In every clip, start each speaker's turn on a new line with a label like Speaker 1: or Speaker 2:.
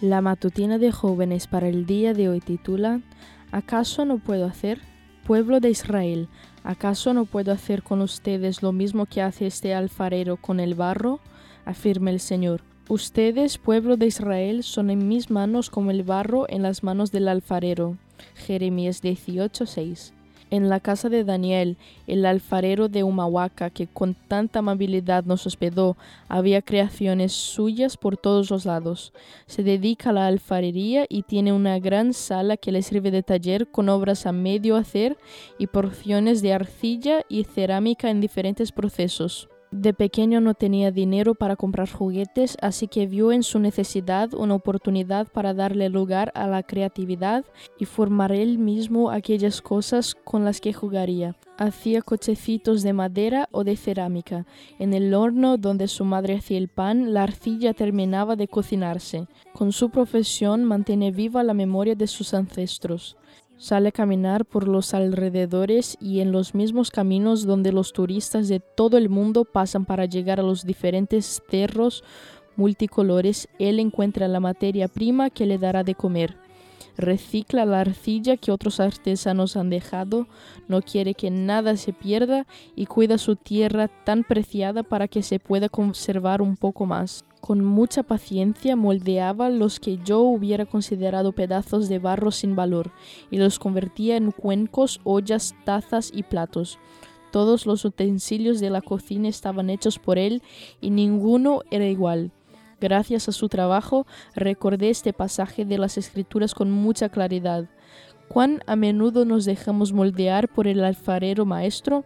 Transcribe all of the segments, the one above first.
Speaker 1: La matutina de jóvenes para el día de hoy titula ¿Acaso no puedo hacer? Pueblo de Israel, ¿acaso no puedo hacer con ustedes lo mismo que hace este alfarero con el barro? afirma el Señor. Ustedes, pueblo de Israel, son en mis manos como el barro en las manos del alfarero. Jeremías 18:6 en la casa de Daniel, el alfarero de Humahuaca, que con tanta amabilidad nos hospedó, había creaciones suyas por todos los lados. Se dedica a la alfarería y tiene una gran sala que le sirve de taller con obras a medio hacer y porciones de arcilla y cerámica en diferentes procesos. De pequeño no tenía dinero para comprar juguetes, así que vio en su necesidad una oportunidad para darle lugar a la creatividad y formar él mismo aquellas cosas con las que jugaría. Hacía cochecitos de madera o de cerámica. En el horno donde su madre hacía el pan, la arcilla terminaba de cocinarse. Con su profesión mantiene viva la memoria de sus ancestros. Sale a caminar por los alrededores y en los mismos caminos donde los turistas de todo el mundo pasan para llegar a los diferentes cerros multicolores, él encuentra la materia prima que le dará de comer. Recicla la arcilla que otros artesanos han dejado, no quiere que nada se pierda y cuida su tierra tan preciada para que se pueda conservar un poco más. Con mucha paciencia moldeaba los que yo hubiera considerado pedazos de barro sin valor y los convertía en cuencos, ollas, tazas y platos. Todos los utensilios de la cocina estaban hechos por él y ninguno era igual. Gracias a su trabajo recordé este pasaje de las escrituras con mucha claridad. Cuán a menudo nos dejamos moldear por el alfarero maestro,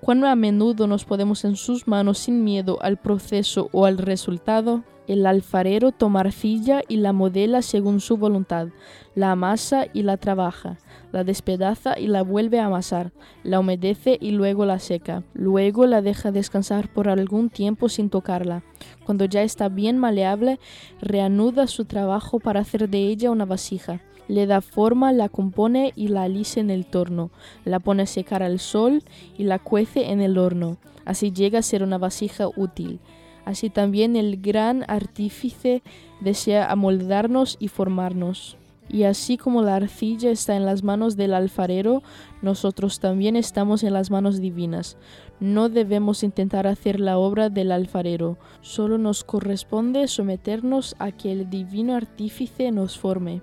Speaker 1: Cuán a menudo nos podemos en sus manos sin miedo al proceso o al resultado. El alfarero toma arcilla y la modela según su voluntad, la amasa y la trabaja, la despedaza y la vuelve a amasar, la humedece y luego la seca, luego la deja descansar por algún tiempo sin tocarla. Cuando ya está bien maleable, reanuda su trabajo para hacer de ella una vasija le da forma, la compone y la alisa en el torno, la pone a secar al sol y la cuece en el horno. Así llega a ser una vasija útil. Así también el gran artífice desea amoldarnos y formarnos. Y así como la arcilla está en las manos del alfarero, nosotros también estamos en las manos divinas. No debemos intentar hacer la obra del alfarero, solo nos corresponde someternos a que el divino artífice nos forme.